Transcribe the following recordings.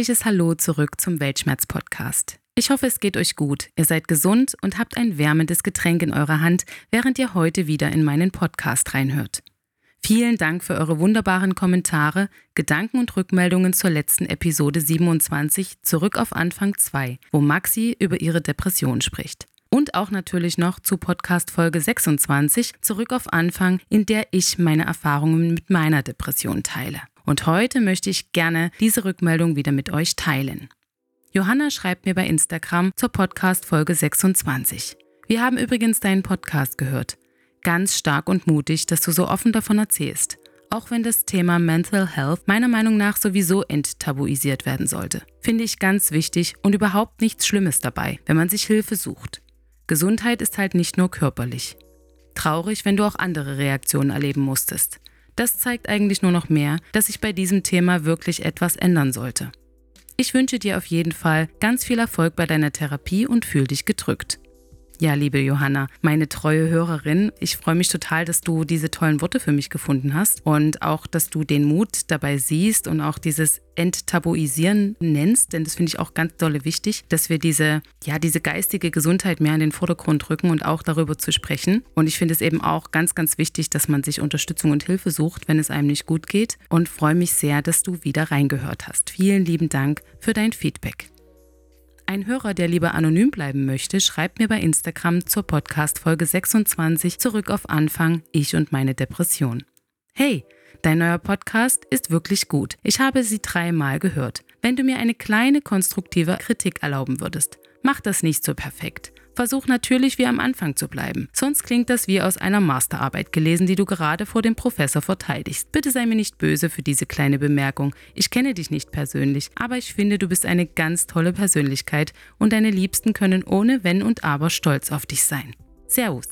Herzliches Hallo zurück zum Weltschmerz-Podcast. Ich hoffe, es geht euch gut. Ihr seid gesund und habt ein wärmendes Getränk in eurer Hand, während ihr heute wieder in meinen Podcast reinhört. Vielen Dank für eure wunderbaren Kommentare, Gedanken und Rückmeldungen zur letzten Episode 27 Zurück auf Anfang 2, wo Maxi über ihre Depression spricht. Und auch natürlich noch zu Podcast Folge 26 Zurück auf Anfang, in der ich meine Erfahrungen mit meiner Depression teile. Und heute möchte ich gerne diese Rückmeldung wieder mit euch teilen. Johanna schreibt mir bei Instagram zur Podcast Folge 26. Wir haben übrigens deinen Podcast gehört. Ganz stark und mutig, dass du so offen davon erzählst. Auch wenn das Thema Mental Health meiner Meinung nach sowieso enttabuisiert werden sollte. Finde ich ganz wichtig und überhaupt nichts Schlimmes dabei, wenn man sich Hilfe sucht. Gesundheit ist halt nicht nur körperlich. Traurig, wenn du auch andere Reaktionen erleben musstest. Das zeigt eigentlich nur noch mehr, dass sich bei diesem Thema wirklich etwas ändern sollte. Ich wünsche dir auf jeden Fall ganz viel Erfolg bei deiner Therapie und fühl dich gedrückt. Ja, liebe Johanna, meine treue Hörerin, ich freue mich total, dass du diese tollen Worte für mich gefunden hast und auch, dass du den Mut dabei siehst und auch dieses Enttabuisieren nennst, denn das finde ich auch ganz dolle wichtig, dass wir diese, ja, diese geistige Gesundheit mehr in den Vordergrund rücken und auch darüber zu sprechen. Und ich finde es eben auch ganz, ganz wichtig, dass man sich Unterstützung und Hilfe sucht, wenn es einem nicht gut geht und freue mich sehr, dass du wieder reingehört hast. Vielen lieben Dank für dein Feedback. Ein Hörer, der lieber anonym bleiben möchte, schreibt mir bei Instagram zur Podcast Folge 26 zurück auf Anfang Ich und meine Depression. Hey, dein neuer Podcast ist wirklich gut. Ich habe sie dreimal gehört. Wenn du mir eine kleine konstruktive Kritik erlauben würdest, mach das nicht so perfekt. Versuch natürlich wie am Anfang zu bleiben. Sonst klingt das wie aus einer Masterarbeit gelesen, die du gerade vor dem Professor verteidigst. Bitte sei mir nicht böse für diese kleine Bemerkung. Ich kenne dich nicht persönlich, aber ich finde, du bist eine ganz tolle Persönlichkeit und deine Liebsten können ohne Wenn und Aber stolz auf dich sein. Servus.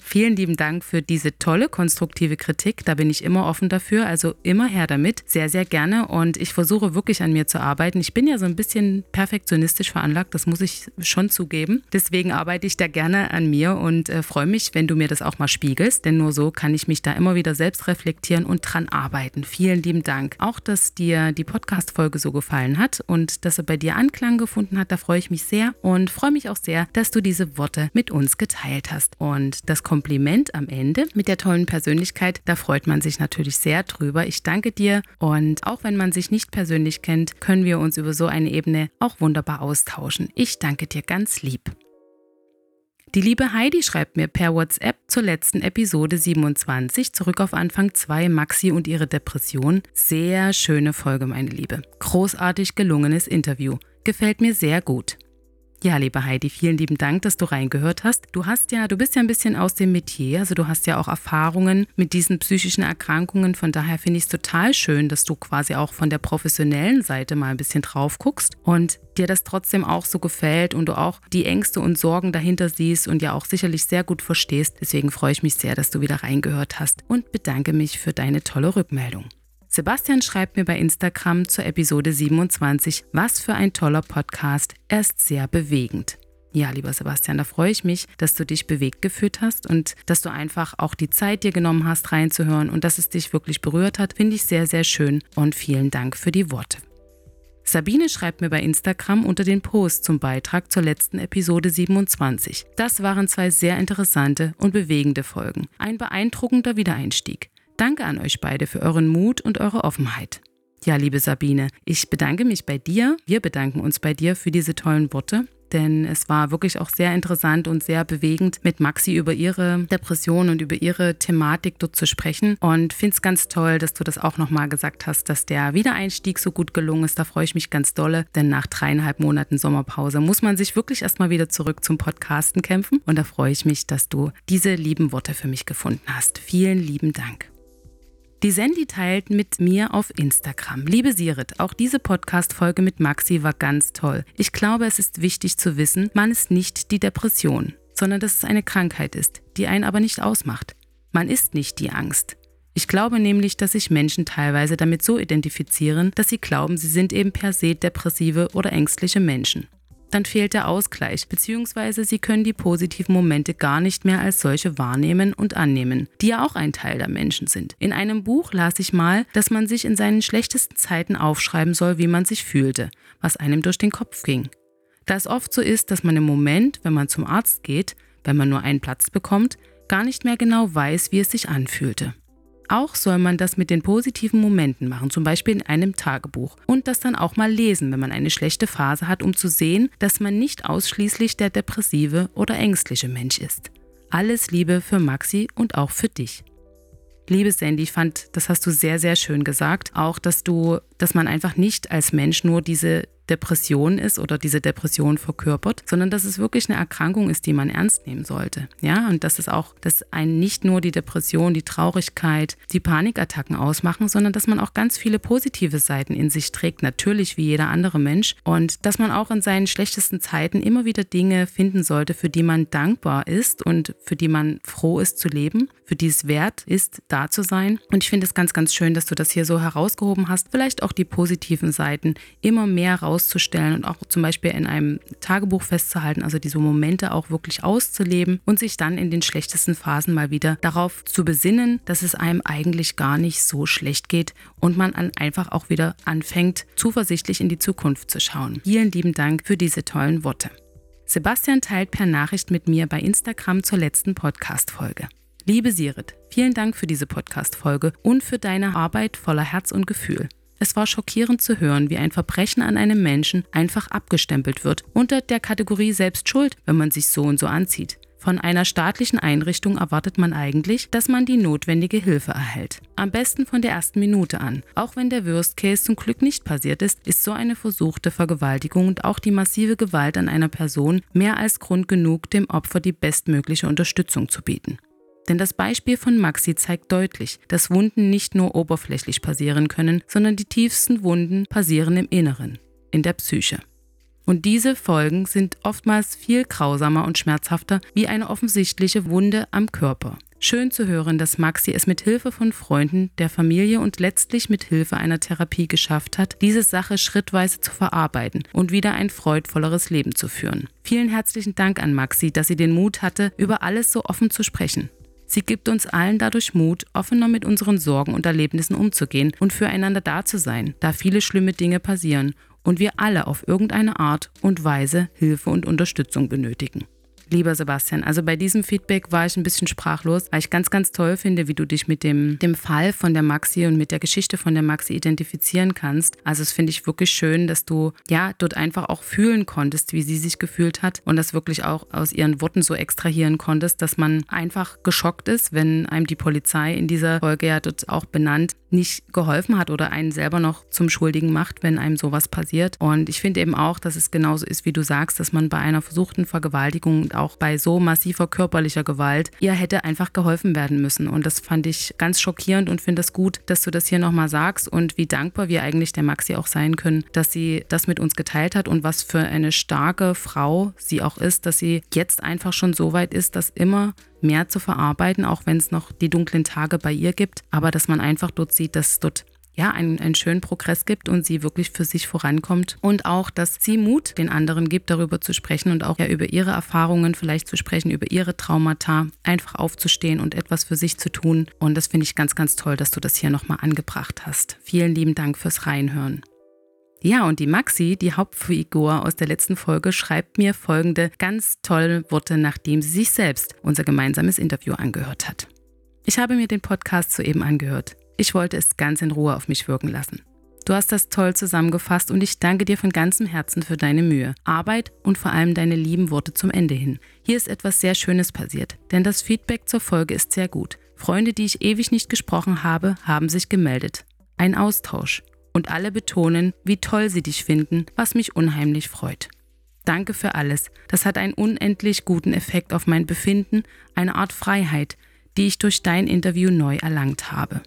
Vielen lieben Dank für diese tolle konstruktive Kritik. Da bin ich immer offen dafür. Also immer her damit. Sehr, sehr gerne. Und ich versuche wirklich an mir zu arbeiten. Ich bin ja so ein bisschen perfektionistisch veranlagt. Das muss ich schon zugeben. Deswegen arbeite ich da gerne an mir und äh, freue mich, wenn du mir das auch mal spiegelst. Denn nur so kann ich mich da immer wieder selbst reflektieren und dran arbeiten. Vielen lieben Dank. Auch, dass dir die Podcast-Folge so gefallen hat und dass er bei dir Anklang gefunden hat. Da freue ich mich sehr und freue mich auch sehr, dass du diese Worte mit uns geteilt hast. Und das Kompliment am Ende mit der tollen Persönlichkeit, da freut man sich natürlich sehr drüber. Ich danke dir und auch wenn man sich nicht persönlich kennt, können wir uns über so eine Ebene auch wunderbar austauschen. Ich danke dir ganz lieb. Die liebe Heidi schreibt mir per WhatsApp zur letzten Episode 27 zurück auf Anfang 2 Maxi und ihre Depression. Sehr schöne Folge, meine Liebe. Großartig gelungenes Interview. Gefällt mir sehr gut. Ja, liebe Heidi, vielen lieben Dank, dass du reingehört hast. Du hast ja, du bist ja ein bisschen aus dem Metier, also du hast ja auch Erfahrungen mit diesen psychischen Erkrankungen. Von daher finde ich es total schön, dass du quasi auch von der professionellen Seite mal ein bisschen drauf guckst und dir das trotzdem auch so gefällt und du auch die Ängste und Sorgen dahinter siehst und ja auch sicherlich sehr gut verstehst. Deswegen freue ich mich sehr, dass du wieder reingehört hast und bedanke mich für deine tolle Rückmeldung. Sebastian schreibt mir bei Instagram zur Episode 27, was für ein toller Podcast, er ist sehr bewegend. Ja, lieber Sebastian, da freue ich mich, dass du dich bewegt gefühlt hast und dass du einfach auch die Zeit dir genommen hast, reinzuhören und dass es dich wirklich berührt hat. Finde ich sehr, sehr schön und vielen Dank für die Worte. Sabine schreibt mir bei Instagram unter den Post zum Beitrag zur letzten Episode 27. Das waren zwei sehr interessante und bewegende Folgen. Ein beeindruckender Wiedereinstieg. Danke an euch beide für euren Mut und eure Offenheit. Ja, liebe Sabine, ich bedanke mich bei dir, wir bedanken uns bei dir für diese tollen Worte. denn es war wirklich auch sehr interessant und sehr bewegend, mit Maxi über ihre Depression und über ihre Thematik dort zu sprechen. Und finde es ganz toll, dass du das auch nochmal gesagt hast, dass der Wiedereinstieg so gut gelungen ist. Da freue ich mich ganz dolle, denn nach dreieinhalb Monaten Sommerpause muss man sich wirklich erstmal wieder zurück zum Podcasten kämpfen. Und da freue ich mich, dass du diese lieben Worte für mich gefunden hast. Vielen lieben Dank. Die Sandy teilt mit mir auf Instagram. Liebe Sirit, auch diese Podcast-Folge mit Maxi war ganz toll. Ich glaube, es ist wichtig zu wissen, man ist nicht die Depression, sondern dass es eine Krankheit ist, die einen aber nicht ausmacht. Man ist nicht die Angst. Ich glaube nämlich, dass sich Menschen teilweise damit so identifizieren, dass sie glauben, sie sind eben per se depressive oder ängstliche Menschen dann fehlt der Ausgleich, beziehungsweise sie können die positiven Momente gar nicht mehr als solche wahrnehmen und annehmen, die ja auch ein Teil der Menschen sind. In einem Buch las ich mal, dass man sich in seinen schlechtesten Zeiten aufschreiben soll, wie man sich fühlte, was einem durch den Kopf ging. Da es oft so ist, dass man im Moment, wenn man zum Arzt geht, wenn man nur einen Platz bekommt, gar nicht mehr genau weiß, wie es sich anfühlte. Auch soll man das mit den positiven Momenten machen, zum Beispiel in einem Tagebuch. Und das dann auch mal lesen, wenn man eine schlechte Phase hat, um zu sehen, dass man nicht ausschließlich der depressive oder ängstliche Mensch ist. Alles Liebe für Maxi und auch für dich. Liebe Sandy, ich fand, das hast du sehr, sehr schön gesagt. Auch, dass du, dass man einfach nicht als Mensch nur diese Depression ist oder diese Depression verkörpert, sondern dass es wirklich eine Erkrankung ist, die man ernst nehmen sollte. Ja, und dass es auch, dass einen nicht nur die Depression, die Traurigkeit, die Panikattacken ausmachen, sondern dass man auch ganz viele positive Seiten in sich trägt, natürlich wie jeder andere Mensch. Und dass man auch in seinen schlechtesten Zeiten immer wieder Dinge finden sollte, für die man dankbar ist und für die man froh ist zu leben, für die es wert ist, da zu sein. Und ich finde es ganz, ganz schön, dass du das hier so herausgehoben hast. Vielleicht auch die positiven Seiten immer mehr raus auszustellen und auch zum Beispiel in einem Tagebuch festzuhalten, also diese Momente auch wirklich auszuleben und sich dann in den schlechtesten Phasen mal wieder darauf zu besinnen, dass es einem eigentlich gar nicht so schlecht geht und man einfach auch wieder anfängt, zuversichtlich in die Zukunft zu schauen. Vielen lieben Dank für diese tollen Worte. Sebastian teilt per Nachricht mit mir bei Instagram zur letzten Podcast-Folge. Liebe Sirit, vielen Dank für diese Podcast-Folge und für deine Arbeit voller Herz und Gefühl. Es war schockierend zu hören, wie ein Verbrechen an einem Menschen einfach abgestempelt wird unter der Kategorie selbst schuld, wenn man sich so und so anzieht. Von einer staatlichen Einrichtung erwartet man eigentlich, dass man die notwendige Hilfe erhält. Am besten von der ersten Minute an. Auch wenn der Worst Case zum Glück nicht passiert ist, ist so eine versuchte Vergewaltigung und auch die massive Gewalt an einer Person mehr als Grund genug, dem Opfer die bestmögliche Unterstützung zu bieten. Denn das Beispiel von Maxi zeigt deutlich, dass Wunden nicht nur oberflächlich passieren können, sondern die tiefsten Wunden passieren im Inneren, in der Psyche. Und diese Folgen sind oftmals viel grausamer und schmerzhafter wie eine offensichtliche Wunde am Körper. Schön zu hören, dass Maxi es mit Hilfe von Freunden, der Familie und letztlich mit Hilfe einer Therapie geschafft hat, diese Sache schrittweise zu verarbeiten und wieder ein freudvolleres Leben zu führen. Vielen herzlichen Dank an Maxi, dass sie den Mut hatte, über alles so offen zu sprechen. Sie gibt uns allen dadurch Mut, offener mit unseren Sorgen und Erlebnissen umzugehen und füreinander da zu sein, da viele schlimme Dinge passieren und wir alle auf irgendeine Art und Weise Hilfe und Unterstützung benötigen. Lieber Sebastian, also bei diesem Feedback war ich ein bisschen sprachlos, weil ich ganz, ganz toll finde, wie du dich mit dem, dem Fall von der Maxi und mit der Geschichte von der Maxi identifizieren kannst. Also es finde ich wirklich schön, dass du ja dort einfach auch fühlen konntest, wie sie sich gefühlt hat und das wirklich auch aus ihren Worten so extrahieren konntest, dass man einfach geschockt ist, wenn einem die Polizei in dieser Folge ja dort auch benannt nicht geholfen hat oder einen selber noch zum Schuldigen macht, wenn einem sowas passiert. Und ich finde eben auch, dass es genauso ist, wie du sagst, dass man bei einer versuchten Vergewaltigung auch bei so massiver körperlicher Gewalt, ihr hätte einfach geholfen werden müssen. Und das fand ich ganz schockierend und finde es gut, dass du das hier nochmal sagst und wie dankbar wir eigentlich der Maxi auch sein können, dass sie das mit uns geteilt hat und was für eine starke Frau sie auch ist, dass sie jetzt einfach schon so weit ist, dass immer mehr zu verarbeiten, auch wenn es noch die dunklen Tage bei ihr gibt, aber dass man einfach dort sieht, dass dort ja, einen, einen schönen Progress gibt und sie wirklich für sich vorankommt. Und auch, dass sie Mut den anderen gibt, darüber zu sprechen und auch ja über ihre Erfahrungen vielleicht zu sprechen, über ihre Traumata, einfach aufzustehen und etwas für sich zu tun. Und das finde ich ganz, ganz toll, dass du das hier nochmal angebracht hast. Vielen lieben Dank fürs Reinhören. Ja, und die Maxi, die Hauptfigur aus der letzten Folge, schreibt mir folgende ganz tolle Worte, nachdem sie sich selbst unser gemeinsames Interview angehört hat. Ich habe mir den Podcast soeben angehört. Ich wollte es ganz in Ruhe auf mich wirken lassen. Du hast das toll zusammengefasst und ich danke dir von ganzem Herzen für deine Mühe, Arbeit und vor allem deine lieben Worte zum Ende hin. Hier ist etwas sehr Schönes passiert, denn das Feedback zur Folge ist sehr gut. Freunde, die ich ewig nicht gesprochen habe, haben sich gemeldet. Ein Austausch. Und alle betonen, wie toll sie dich finden, was mich unheimlich freut. Danke für alles. Das hat einen unendlich guten Effekt auf mein Befinden, eine Art Freiheit, die ich durch dein Interview neu erlangt habe.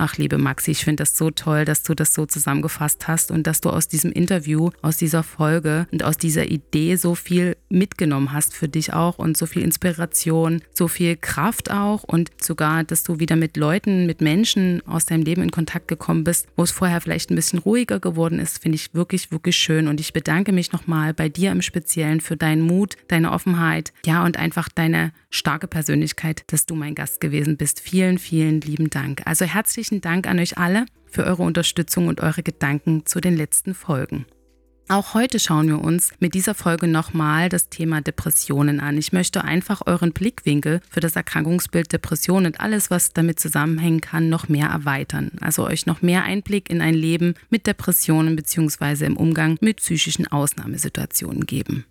Ach, liebe Maxi, ich finde das so toll, dass du das so zusammengefasst hast und dass du aus diesem Interview, aus dieser Folge und aus dieser Idee so viel mitgenommen hast für dich auch und so viel Inspiration, so viel Kraft auch und sogar, dass du wieder mit Leuten, mit Menschen aus deinem Leben in Kontakt gekommen bist, wo es vorher vielleicht ein bisschen ruhiger geworden ist, finde ich wirklich, wirklich schön. Und ich bedanke mich nochmal bei dir im Speziellen für deinen Mut, deine Offenheit, ja, und einfach deine starke Persönlichkeit, dass du mein Gast gewesen bist. Vielen, vielen lieben Dank. Also herzlich herzlichen Dank an euch alle für eure Unterstützung und eure Gedanken zu den letzten Folgen. Auch heute schauen wir uns mit dieser Folge nochmal das Thema Depressionen an. Ich möchte einfach euren Blickwinkel für das Erkrankungsbild Depression und alles, was damit zusammenhängen kann, noch mehr erweitern. Also euch noch mehr Einblick in ein Leben mit Depressionen bzw. im Umgang mit psychischen Ausnahmesituationen geben.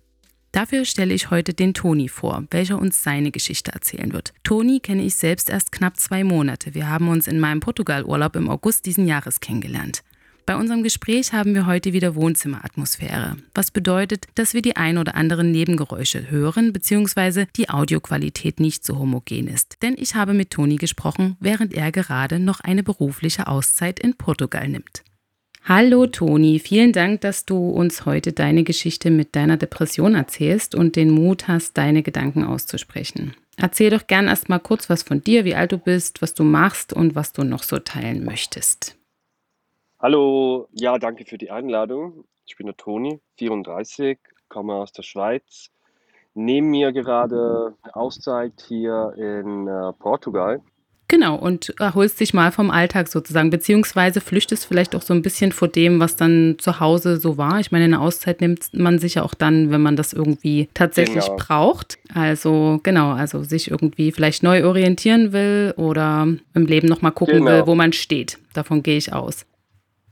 Dafür stelle ich heute den Toni vor, welcher uns seine Geschichte erzählen wird. Toni kenne ich selbst erst knapp zwei Monate. Wir haben uns in meinem Portugalurlaub im August diesen Jahres kennengelernt. Bei unserem Gespräch haben wir heute wieder Wohnzimmeratmosphäre, was bedeutet, dass wir die ein oder anderen Nebengeräusche hören bzw. die Audioqualität nicht so homogen ist. Denn ich habe mit Toni gesprochen, während er gerade noch eine berufliche Auszeit in Portugal nimmt. Hallo Toni, vielen Dank, dass du uns heute deine Geschichte mit deiner Depression erzählst und den Mut hast, deine Gedanken auszusprechen. Erzähl doch gern erstmal kurz was von dir, wie alt du bist, was du machst und was du noch so teilen möchtest. Hallo, ja, danke für die Einladung. Ich bin der Toni, 34, komme aus der Schweiz. Neben mir gerade Auszeit hier in äh, Portugal. Genau, und erholst dich mal vom Alltag sozusagen, beziehungsweise flüchtest vielleicht auch so ein bisschen vor dem, was dann zu Hause so war. Ich meine, eine Auszeit nimmt man sich ja auch dann, wenn man das irgendwie tatsächlich genau. braucht. Also genau, also sich irgendwie vielleicht neu orientieren will oder im Leben nochmal gucken genau. will, wo man steht. Davon gehe ich aus.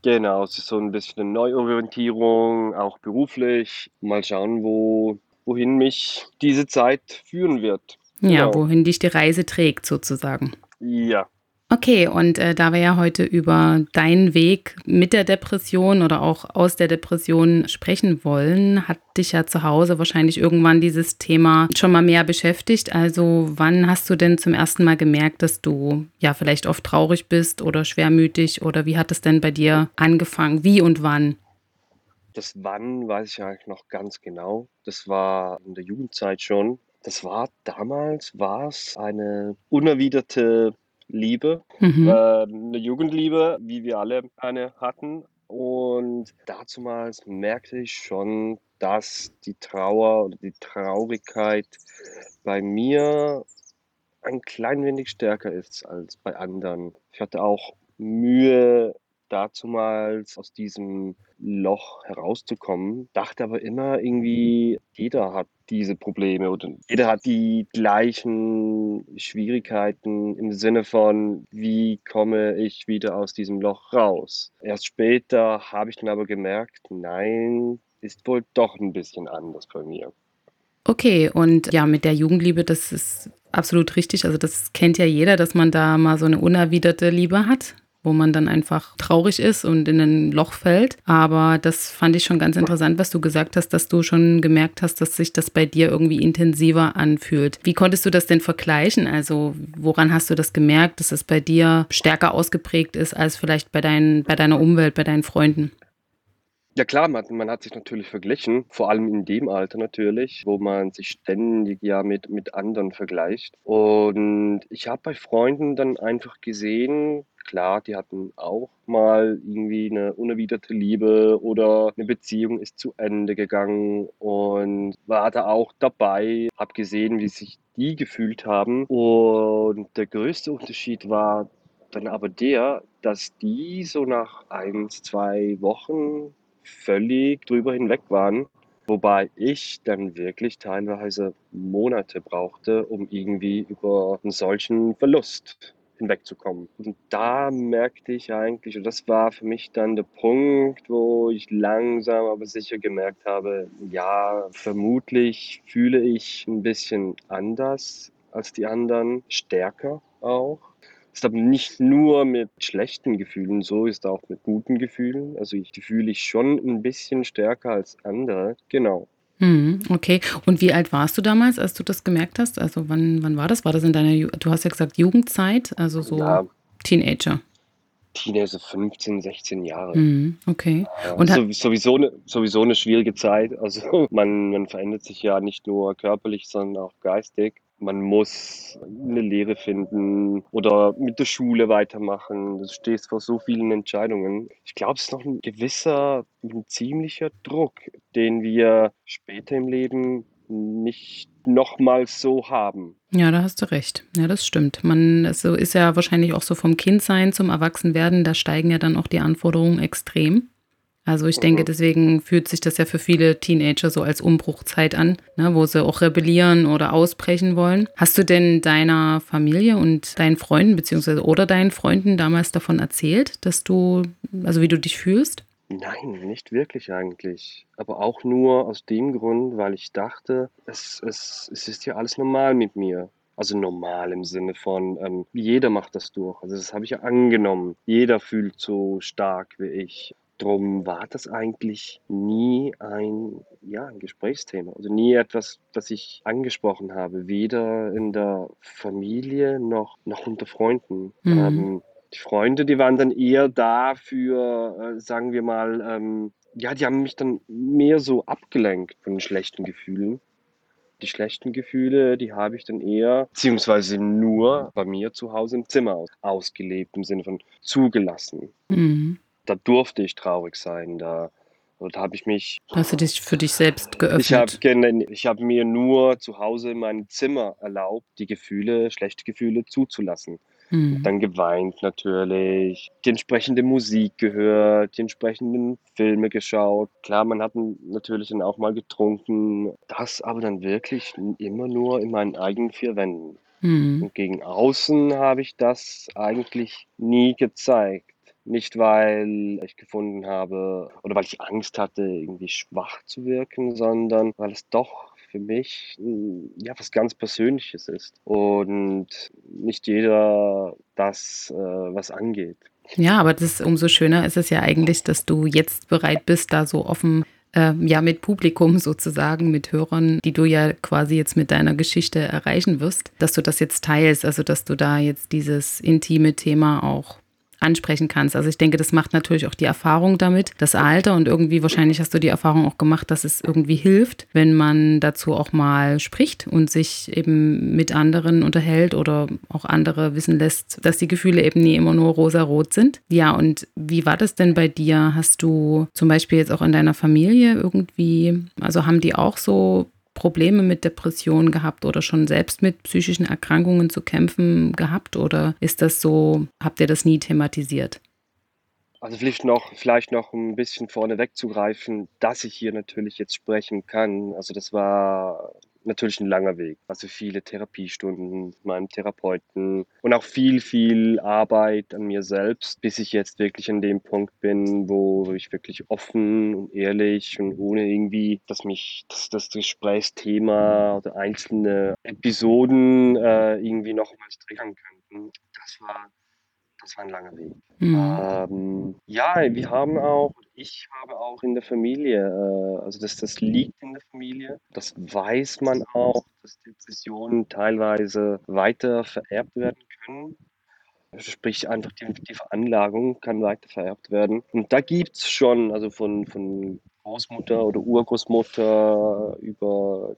Genau, es ist so ein bisschen eine Neuorientierung, auch beruflich. Mal schauen, wo, wohin mich diese Zeit führen wird. Ja, genau. wohin dich die Reise trägt sozusagen. Ja. Okay, und äh, da wir ja heute über deinen Weg mit der Depression oder auch aus der Depression sprechen wollen, hat dich ja zu Hause wahrscheinlich irgendwann dieses Thema schon mal mehr beschäftigt. Also wann hast du denn zum ersten Mal gemerkt, dass du ja vielleicht oft traurig bist oder schwermütig oder wie hat es denn bei dir angefangen? Wie und wann? Das Wann weiß ich eigentlich noch ganz genau. Das war in der Jugendzeit schon. Das war damals war es eine unerwiderte Liebe, Mhm. äh, 'ne Jugendliebe, wie wir alle eine hatten. Und dazumals merkte ich schon, dass die Trauer oder die Traurigkeit bei mir ein klein wenig stärker ist als bei anderen. Ich hatte auch Mühe dazumals aus diesem Loch herauszukommen, dachte aber immer irgendwie, jeder hat diese Probleme oder jeder hat die gleichen Schwierigkeiten im Sinne von, wie komme ich wieder aus diesem Loch raus. Erst später habe ich dann aber gemerkt, nein, ist wohl doch ein bisschen anders bei mir. Okay, und ja, mit der Jugendliebe, das ist absolut richtig. Also das kennt ja jeder, dass man da mal so eine unerwiderte Liebe hat wo man dann einfach traurig ist und in ein Loch fällt. Aber das fand ich schon ganz interessant, was du gesagt hast, dass du schon gemerkt hast, dass sich das bei dir irgendwie intensiver anfühlt. Wie konntest du das denn vergleichen? Also woran hast du das gemerkt, dass es bei dir stärker ausgeprägt ist als vielleicht bei, dein, bei deiner Umwelt, bei deinen Freunden? Ja klar, man, man hat sich natürlich verglichen, vor allem in dem Alter natürlich, wo man sich ständig ja mit, mit anderen vergleicht. Und ich habe bei Freunden dann einfach gesehen, klar, die hatten auch mal irgendwie eine unerwiderte Liebe oder eine Beziehung ist zu Ende gegangen und war da auch dabei, habe gesehen, wie sich die gefühlt haben. Und der größte Unterschied war dann aber der, dass die so nach ein, zwei Wochen völlig drüber hinweg waren. Wobei ich dann wirklich teilweise Monate brauchte, um irgendwie über einen solchen Verlust hinwegzukommen. Und da merkte ich eigentlich, und das war für mich dann der Punkt, wo ich langsam aber sicher gemerkt habe, ja, vermutlich fühle ich ein bisschen anders als die anderen, stärker auch. Ist aber nicht nur mit schlechten Gefühlen so, ist auch mit guten Gefühlen. Also ich, fühle ich schon ein bisschen stärker als andere. Genau. Mhm, okay. Und wie alt warst du damals, als du das gemerkt hast? Also wann, wann war das? War das in deiner, Ju du hast ja gesagt Jugendzeit, also so ja, Teenager. Teenager, 15, 16 Jahre. Mhm, okay. Ja, und so, sowieso, eine, sowieso eine schwierige Zeit. Also man, man verändert sich ja nicht nur körperlich, sondern auch geistig man muss eine Lehre finden oder mit der Schule weitermachen. Du stehst vor so vielen Entscheidungen. Ich glaube, es ist noch ein gewisser, ein ziemlicher Druck, den wir später im Leben nicht nochmals so haben. Ja, da hast du recht. Ja, das stimmt. Man so ist ja wahrscheinlich auch so vom Kindsein zum Erwachsenwerden, da steigen ja dann auch die Anforderungen extrem. Also ich denke, mhm. deswegen fühlt sich das ja für viele Teenager so als Umbruchzeit an, ne, wo sie auch rebellieren oder ausbrechen wollen. Hast du denn deiner Familie und deinen Freunden beziehungsweise oder deinen Freunden damals davon erzählt, dass du, also wie du dich fühlst? Nein, nicht wirklich eigentlich. Aber auch nur aus dem Grund, weil ich dachte, es, es, es ist ja alles normal mit mir. Also normal im Sinne von, ähm, jeder macht das durch. Also das habe ich ja angenommen. Jeder fühlt so stark wie ich. Drum war das eigentlich nie ein, ja, ein Gesprächsthema. Also nie etwas, das ich angesprochen habe, weder in der Familie noch, noch unter Freunden. Mhm. Ähm, die Freunde, die waren dann eher da für, äh, sagen wir mal, ähm, ja, die haben mich dann mehr so abgelenkt von den schlechten Gefühlen. Die schlechten Gefühle, die habe ich dann eher, beziehungsweise nur bei mir zu Hause im Zimmer aus, ausgelebt, im Sinne von zugelassen. Mhm da durfte ich traurig sein. Da, da habe ich mich. Hast du dich für dich selbst geöffnet? Ich habe ich hab mir nur zu Hause in meinem Zimmer erlaubt, die Gefühle, schlechte Gefühle zuzulassen. Mhm. Dann geweint natürlich, die entsprechende Musik gehört, die entsprechenden Filme geschaut. Klar, man hat natürlich dann auch mal getrunken. Das aber dann wirklich immer nur in meinen eigenen vier Wänden. Mhm. Und gegen außen habe ich das eigentlich nie gezeigt. Nicht, weil ich gefunden habe oder weil ich Angst hatte, irgendwie schwach zu wirken, sondern weil es doch für mich hm, ja was ganz Persönliches ist und nicht jeder das äh, was angeht. Ja, aber das umso schöner ist es ja eigentlich, dass du jetzt bereit bist, da so offen äh, ja mit Publikum sozusagen, mit Hörern, die du ja quasi jetzt mit deiner Geschichte erreichen wirst, dass du das jetzt teilst, also dass du da jetzt dieses intime Thema auch ansprechen kannst. Also ich denke, das macht natürlich auch die Erfahrung damit, das Alter und irgendwie wahrscheinlich hast du die Erfahrung auch gemacht, dass es irgendwie hilft, wenn man dazu auch mal spricht und sich eben mit anderen unterhält oder auch andere wissen lässt, dass die Gefühle eben nie immer nur rosa-rot sind. Ja, und wie war das denn bei dir? Hast du zum Beispiel jetzt auch in deiner Familie irgendwie, also haben die auch so Probleme mit Depressionen gehabt oder schon selbst mit psychischen Erkrankungen zu kämpfen gehabt oder ist das so, habt ihr das nie thematisiert? Also vielleicht noch, vielleicht noch ein bisschen vorne wegzugreifen, dass ich hier natürlich jetzt sprechen kann. Also das war natürlich ein langer Weg. Also viele Therapiestunden mit meinem Therapeuten und auch viel, viel Arbeit an mir selbst, bis ich jetzt wirklich an dem Punkt bin, wo ich wirklich offen und ehrlich und ohne irgendwie, dass mich das, das Gesprächsthema oder einzelne Episoden äh, irgendwie nochmals triggern könnten. Das war das war ein langer Weg. Mhm. Ähm, ja, wir haben auch, ich habe auch in der Familie, äh, also das, das liegt in der Familie, das weiß man auch, dass Depressionen teilweise weiter vererbt werden können. Sprich, einfach die, die Veranlagung kann weiter vererbt werden. Und da gibt es schon, also von, von Großmutter oder Urgroßmutter über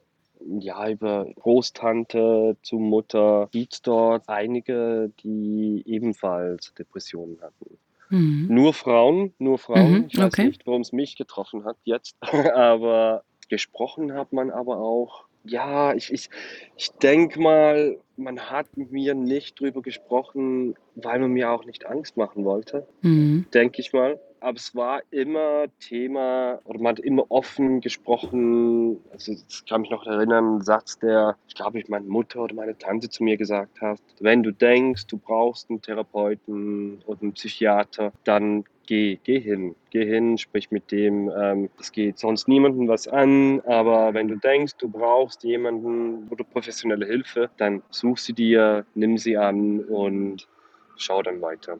ja, über Großtante zu Mutter gibt es dort einige, die ebenfalls Depressionen hatten. Mhm. Nur Frauen, nur Frauen. Mhm, ich weiß okay. nicht, warum es mich getroffen hat jetzt. aber gesprochen hat man aber auch Ja, ich ich ich denke mal, man hat mit mir nicht drüber gesprochen, weil man mir auch nicht Angst machen wollte, Mhm. denke ich mal. Aber es war immer Thema oder man hat immer offen gesprochen. Also, ich kann mich noch erinnern, 'n Satz, der, ich glaube, ich meine Mutter oder meine Tante zu mir gesagt hat: „Wenn du denkst, du brauchst einen Therapeuten oder einen Psychiater, dann geh geh hin. Geh hin, sprich mit dem. Ähm, es geht sonst niemandem was an, aber wenn du denkst, du brauchst jemanden oder professionelle Hilfe, dann such sie dir, nimm sie an und schau dann weiter.“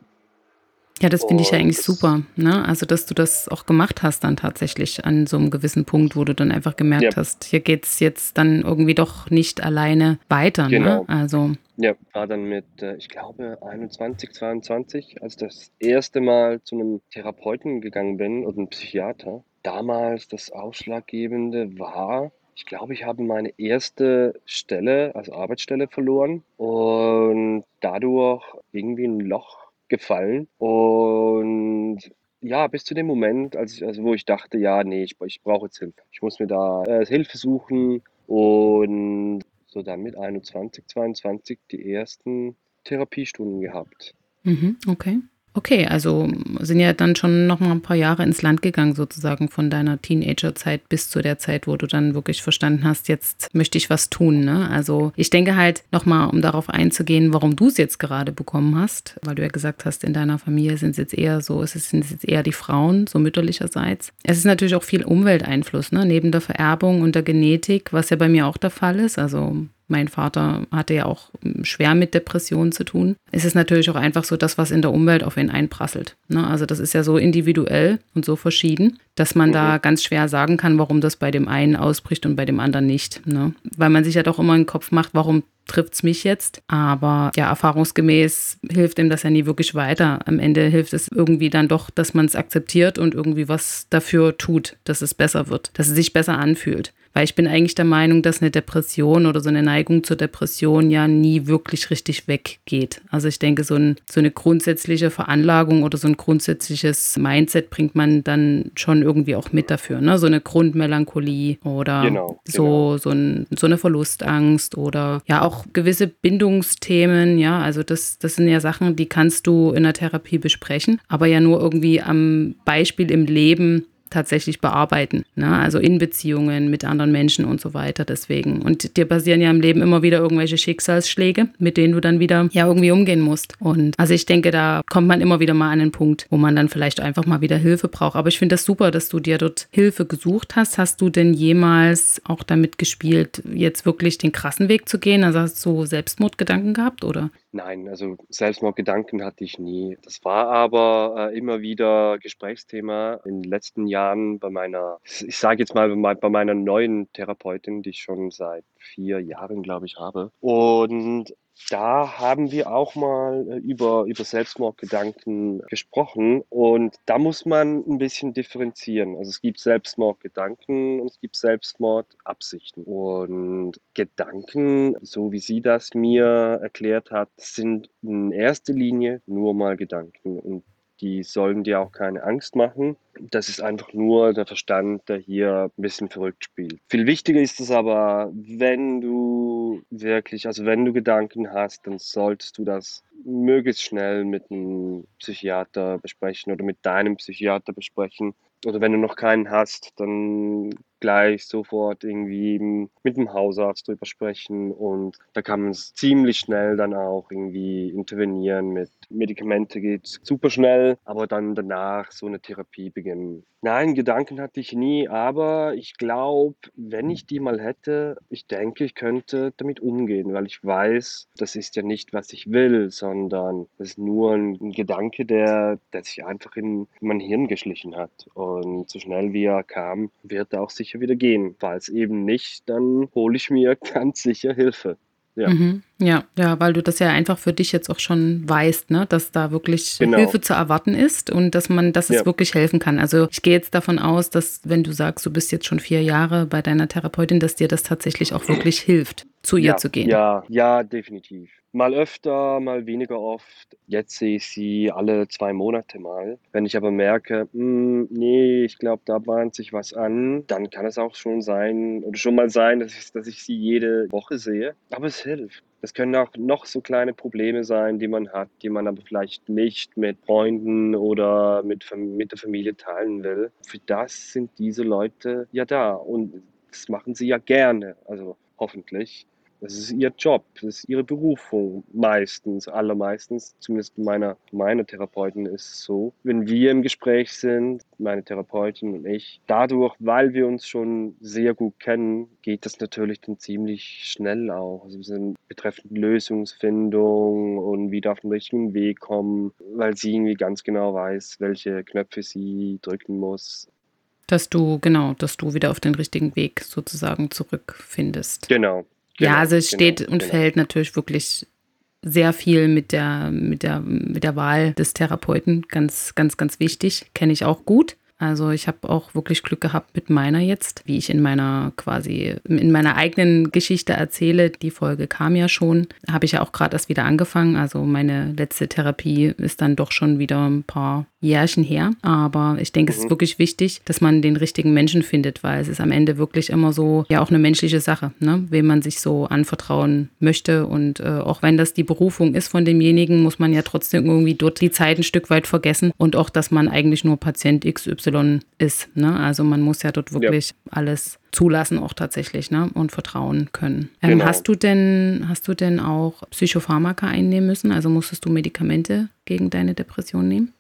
Ja, das finde ich ja eigentlich super, ne? Also, dass du das auch gemacht hast dann tatsächlich an so 'nem gewissen Punkt, wo du dann einfach ja, gemerkt hast, hier geht's jetzt dann irgendwie doch nicht alleine weiter, ne? genau. Also Ja, war dann mit, äh, ich glaube, 21, 22, als ich das erste Mal zu einem Therapeuten gegangen bin oder 'n Psychiater. Damals das Ausschlaggebende war, ich glaube, ich habe meine erste Stelle, also Arbeitsstelle verloren und dadurch irgendwie 'n Loch gefallen. Und ja, bis zu dem Moment, als ich also, wo ich dachte: „Ja, ne, ich ich brauche jetzt Hilfe. Ich muss mir da, äh, Hilfe suchen.“ Und so dann mit 21, 22 die ersten Therapiestunden gehabt. mhm, okay. Okay, also sind ja dann schon noch mal 'n paar Jahre ins Land gegangen sozusagen von deiner Teenagerzeit bis zu der Zeit, wo du dann wirklich verstanden hast: „Jetzt möchte ich was tun“, ne? Also, ich denke halt noch mal, um darauf einzugehen, warum du's jetzt gerade bekommen hast, weil du ja gesagt hast, in deiner Familie sind's jetzt eher so es ist sind's jetzt eher die Frauen, so mütterlicherseits. Es ist natürlich auch viel Umwelteinfluss, ne, neben der Vererbung und der Genetik, was ja bei mir auch der Fall ist. Also, mein Vater hatte ja auch hm, schwer mit Depressionen zu tun. Es ist natürlich auch einfach so das, was in der Umwelt auf ihn einprasselt, ne? Also, das ist ja so individuell und so verschieden, dass man da Mhm. ganz schwer sagen kann, warum das bei dem einen ausbricht und bei dem anderen nicht, ne? Weil man sich ja doch immer in 'n Kopf macht: „Warum trifft's mich jetzt?“ Aber ja, erfahrungsgemäß hilft ihm das ja nie wirklich weiter. Am Ende hilft es irgendwie dann doch, dass man's akzeptiert und irgendwie was dafür tut, dass es besser wird, dass es sich besser anfühlt. Weil ich bin eigentlich der Meinung, dass 'ne Depression oder so 'ne Neigung zur Depression ja nie wirklich richtig weggeht. Also, ich denke, so 'n so 'ne grundsätzliche Veranlagung oder so 'n grundsätzliches Mindset bringt man dann schon irgendwie auch mit dafür, ne? So 'ne Grundmelancholie oder Genau, genau. so so 'n so 'ne Verlustangst oder ja auch gewisse Bindungsthemen, ja? Also, das das sind ja Sachen, die kannst du in der Therapie besprechen, aber ja nur irgendwie am Beispiel im Leben tatsächlich bearbeiten, ne? Also, in Beziehungen mit anderen Menschen und so weiter, deswegen. Und dir passieren ja im Leben immer wieder irgendwelche Schicksalsschläge, mit denen du dann wieder, ja, irgendwie umgehen musst. Und also, ich denke, da kommt man immer wieder mal an 'nen Punkt, wo man dann vielleicht einfach mal wieder Hilfe braucht. Aber ich finde das super, dass du dir dort Hilfe gesucht hast. Hast du denn jemals auch damit gespielt, jetzt wirklich den krassen Weg zu gehen? Also, hast du Selbstmordgedanken gehabt, oder? Nein, also Selbstmordgedanken hatte ich nie. Das war aber, äh, immer wieder Gesprächsthema in den letzten Jahren bei meiner ich sage jetzt mal, bei mei bei meiner neuen Therapeutin, die ich schon seit 4 Jahren, glaube ich, habe. Und da haben wir auch mal, äh, über über Selbstmordgedanken gesprochen und da muss man 'n bisschen differenzieren. Also, es gibt Selbstmordgedanken und es gibt Selbstmordabsichten. Und Gedanken, so wie sie das mir erklärt hat, sind in erster Linie nur mal Gedanken und die sollen dir auch keine Angst machen. Das ist einfach nur der Verstand, der hier 'n bisschen verrückt spielt. Viel wichtiger ist es aber, wenn du wirklich also, wenn du Gedanken hast, dann solltest du das möglichst schnell mit 'nem Psychiater besprechen oder mit deinem Psychiater besprechen. Oder wenn du noch keinen hast, dann gleich sofort irgendwie, mit dem Hausarzt drüber sprechen und da kann man's ziemlich schnell dann auch irgendwie intervenieren. Mit Medikamente geht's super schnell, aber dann danach so 'ne Therapie beginnen. Nein, Gedanken hatte ich nie, aber ich glaube, wenn ich die mal hätte, ich denke, ich könnte damit umgehen, weil ich weiß, das ist ja nicht, was ich will, sondern das ist nur 'n 'n Gedanke, der der sich einfach in mein Hirn geschlichen hat. Und so schnell wie er kam, wird er auch sicher wieder gehen. Falls eben nicht, dann hole ich mir ganz sicher Hilfe. Ja. Mhm. Ja, ja, weil du das ja einfach für dich jetzt auch schon weißt, ne, dass da wirklich Genau. Hilfe zu erwarten ist und dass man dass es Ja. wirklich helfen kann. Also, ich gehe jetzt davon aus, dass wenn du sagst, du bist jetzt schon 4 Jahre bei deiner Therapeutin, dass dir das tatsächlich auch wirklich hilft, zu ihr Ja, zu gehen. ja, ja, definitiv. Mal öfter, mal weniger oft. Jetzt sehe ich sie alle zwei Monate mal. Wenn ich aber merke, hm, nee, ich glaube, da bahnt sich was an, dann kann es auch schon sein oder schon mal sein, dass ich, dass ich sie jede Woche sehe. Aber es hilft. Das können auch noch so kleine Probleme sein, die man hat, die man aber vielleicht nicht mit Freunden oder mit, mit der Familie teilen will. Für das sind diese Leute ja da und das machen sie ja gerne, also hoffentlich. Das ist ihr Job, das ist ihre Berufung meistens, allermeistens, zumindest meiner, meiner Therapeuten ist es so. Wenn wir im Gespräch sind, meine Therapeutin und ich, dadurch, weil wir uns schon sehr gut kennen, geht das natürlich dann ziemlich schnell auch. Also wir sind betreffend Lösungsfindung und wieder auf den richtigen Weg kommen, weil sie irgendwie ganz genau weiß, welche Knöpfe sie drücken muss. Dass du, genau, dass du wieder auf den richtigen Weg sozusagen zurückfindest. Genau, Genau, ja, also es steht genau, und genau. fällt natürlich wirklich sehr viel mit der, mit der, mit der Wahl des Therapeuten. Ganz, ganz, ganz wichtig. Kenne ich auch gut. Also ich habe auch wirklich Glück gehabt mit meiner jetzt, wie ich in meiner quasi in meiner eigenen Geschichte erzähle. Die Folge kam ja schon, habe ich ja auch gerade erst wieder angefangen. Also meine letzte Therapie ist dann doch schon wieder ein paar Jährchen her. Aber ich denke, mhm. es ist mhm. wirklich wichtig, dass man den richtigen Menschen findet, weil es ist am Ende wirklich immer so, ja, auch eine menschliche Sache, ne? wem man sich so anvertrauen möchte. Und äh, auch wenn das die Berufung ist von demjenigen, muss man ja trotzdem irgendwie dort die Zeit ein Stück weit vergessen und auch, dass man eigentlich nur Patient XY ist. Ne? Also man muss ja dort wirklich ja. alles zulassen auch tatsächlich ne? und vertrauen können. Ähm, genau. Hast du denn hast du denn auch Psychopharmaka einnehmen müssen? Also musstest du Medikamente gegen deine Depression nehmen?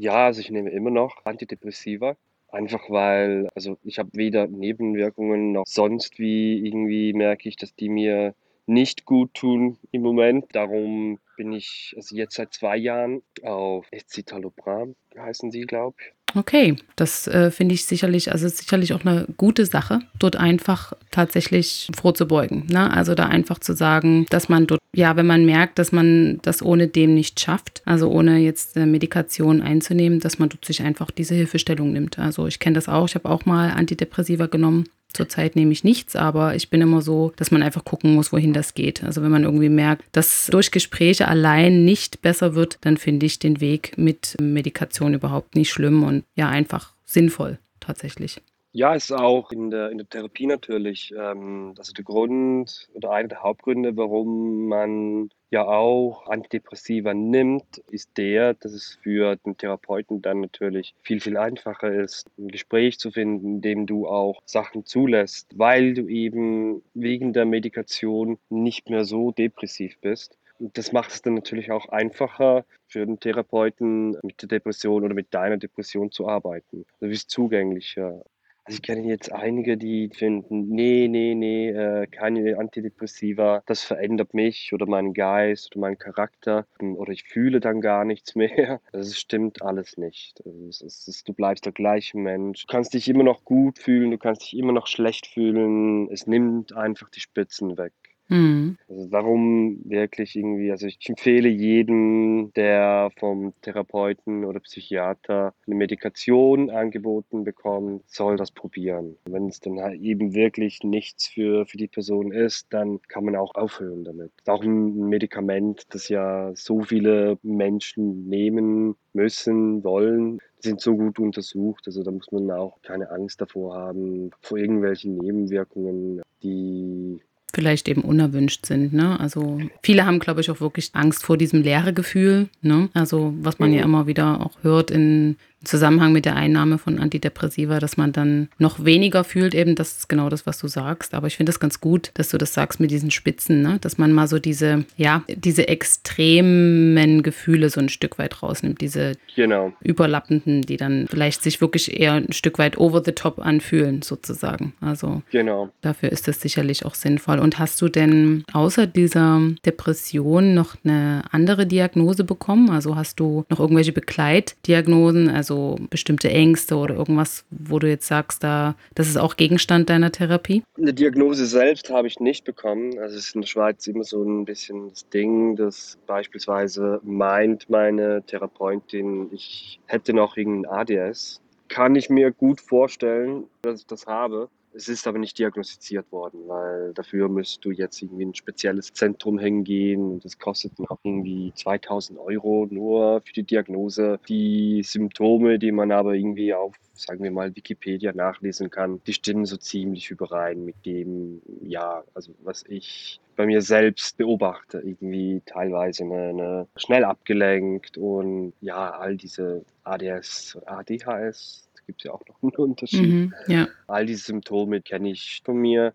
Ja, also ich nehme immer noch Antidepressiva. Einfach weil, also ich habe weder Nebenwirkungen noch sonst wie irgendwie merke ich, dass die mir nicht gut tun im Moment. Darum bin ich also jetzt seit zwei Jahren auf Escitalopram, heißen sie, glaube ich. Okay, das äh, finde ich sicherlich, also sicherlich auch eine gute Sache, dort einfach tatsächlich vorzubeugen. Ne? Also da einfach zu sagen, dass man dort, ja, wenn man merkt, dass man das ohne dem nicht schafft, also ohne jetzt äh, Medikation einzunehmen, dass man dort sich einfach diese Hilfestellung nimmt. Also ich kenne das auch, ich habe auch mal Antidepressiva genommen Zurzeit nehme ich nichts, aber ich bin immer so, dass man einfach gucken muss, wohin das geht. Also wenn man irgendwie merkt, dass durch Gespräche allein nicht besser wird, dann finde ich den Weg mit Medikation überhaupt nicht schlimm und ja, einfach sinnvoll tatsächlich. Ja, ist auch in der, in der Therapie natürlich. Ähm, also der Grund oder einer der Hauptgründe, warum man ja auch Antidepressiva nimmt, ist der, dass es für den Therapeuten dann natürlich viel, viel einfacher ist, ein Gespräch zu finden, in dem du auch Sachen zulässt, weil du eben wegen der Medikation nicht mehr so depressiv bist. Und das macht es dann natürlich auch einfacher für den Therapeuten mit der Depression oder mit deiner Depression zu arbeiten. Du bist zugänglicher. Also ich kenne jetzt einige, die finden, nee, nee, nee, äh, keine Antidepressiva, das verändert mich oder meinen Geist oder meinen Charakter oder ich fühle dann gar nichts mehr. Das stimmt alles nicht. Also es ist, du bleibst der gleiche Mensch. Du kannst dich immer noch gut fühlen, du kannst dich immer noch schlecht fühlen. Es nimmt einfach die Spitzen weg. Mhm. Also warum wirklich irgendwie, also ich empfehle jedem, der vom Therapeuten oder Psychiater eine Medikation angeboten bekommt, soll das probieren. Wenn es dann halt eben wirklich nichts für, für die Person ist, dann kann man auch aufhören damit. Auch ein Medikament, das ja so viele Menschen nehmen müssen, wollen, sind so gut untersucht. Also da muss man auch keine Angst davor haben, vor irgendwelchen Nebenwirkungen, die vielleicht eben unerwünscht sind. Ne? Also viele haben, glaube ich, auch wirklich Angst vor diesem leere Gefühl. Ne? Also was man ja mhm. immer wieder auch hört in Zusammenhang mit der Einnahme von Antidepressiva, dass man dann noch weniger fühlt, eben das ist genau das, was du sagst. Aber ich finde es ganz gut, dass du das sagst mit diesen Spitzen, ne? dass man mal so diese, ja, diese extremen Gefühle so ein Stück weit rausnimmt, diese genau. überlappenden, die dann vielleicht sich wirklich eher ein Stück weit over the top anfühlen, sozusagen. Also genau. dafür ist das sicherlich auch sinnvoll. Und hast du denn außer dieser Depression noch eine andere Diagnose bekommen? Also hast du noch irgendwelche Begleitdiagnosen? Also so bestimmte Ängste oder irgendwas, wo du jetzt sagst, da, das ist auch Gegenstand deiner Therapie? Eine Diagnose selbst habe ich nicht bekommen. Also es ist in der Schweiz immer so ein bisschen das Ding, dass beispielsweise meint meine Therapeutin, ich hätte noch irgendein ADS. Kann ich mir gut vorstellen, dass ich das habe. Es ist aber nicht diagnostiziert worden, weil dafür müsst du jetzt irgendwie in ein spezielles Zentrum hingehen und das kostet auch irgendwie 2000 Euro nur für die Diagnose. Die Symptome, die man aber irgendwie auf, sagen wir mal, Wikipedia nachlesen kann, die stimmen so ziemlich überein mit dem, ja, also was ich bei mir selbst beobachte, irgendwie teilweise eine, eine schnell abgelenkt und ja, all diese ADS, ADHS, gibt es ja auch noch einen Unterschied. Mhm, ja. All diese Symptome kenne ich von mir.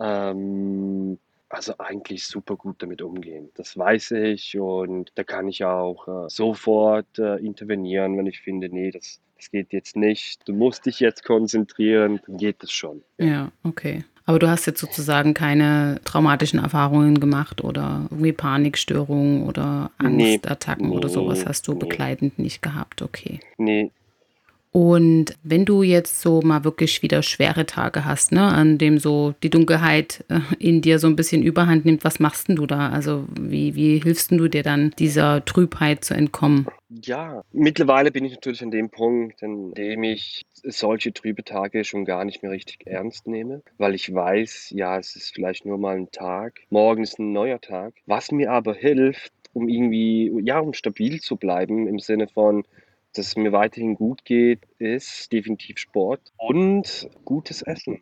Ähm, also eigentlich super gut damit umgehen. Das weiß ich und da kann ich auch äh, sofort äh, intervenieren, wenn ich finde, nee, das, das geht jetzt nicht. Du musst dich jetzt konzentrieren, dann geht das schon. Ja, okay. Aber du hast jetzt sozusagen keine traumatischen Erfahrungen gemacht oder irgendwie Panikstörungen oder Angstattacken nee, oder sowas hast du nee. begleitend nicht gehabt, okay. Nee, und wenn du jetzt so mal wirklich wieder schwere Tage hast, ne, an dem so die Dunkelheit äh, in dir so ein bisschen Überhand nimmt, was machst denn du da? Also wie, wie hilfst du dir dann dieser Trübheit zu entkommen? Ja, mittlerweile bin ich natürlich an dem Punkt, an dem ich solche trübe Tage schon gar nicht mehr richtig ernst nehme, weil ich weiß, ja, es ist vielleicht nur mal ein Tag, morgen ist ein neuer Tag. Was mir aber hilft, um irgendwie, ja, um stabil zu bleiben im Sinne von, dass es mir weiterhin gut geht, ist definitiv Sport und gutes Essen.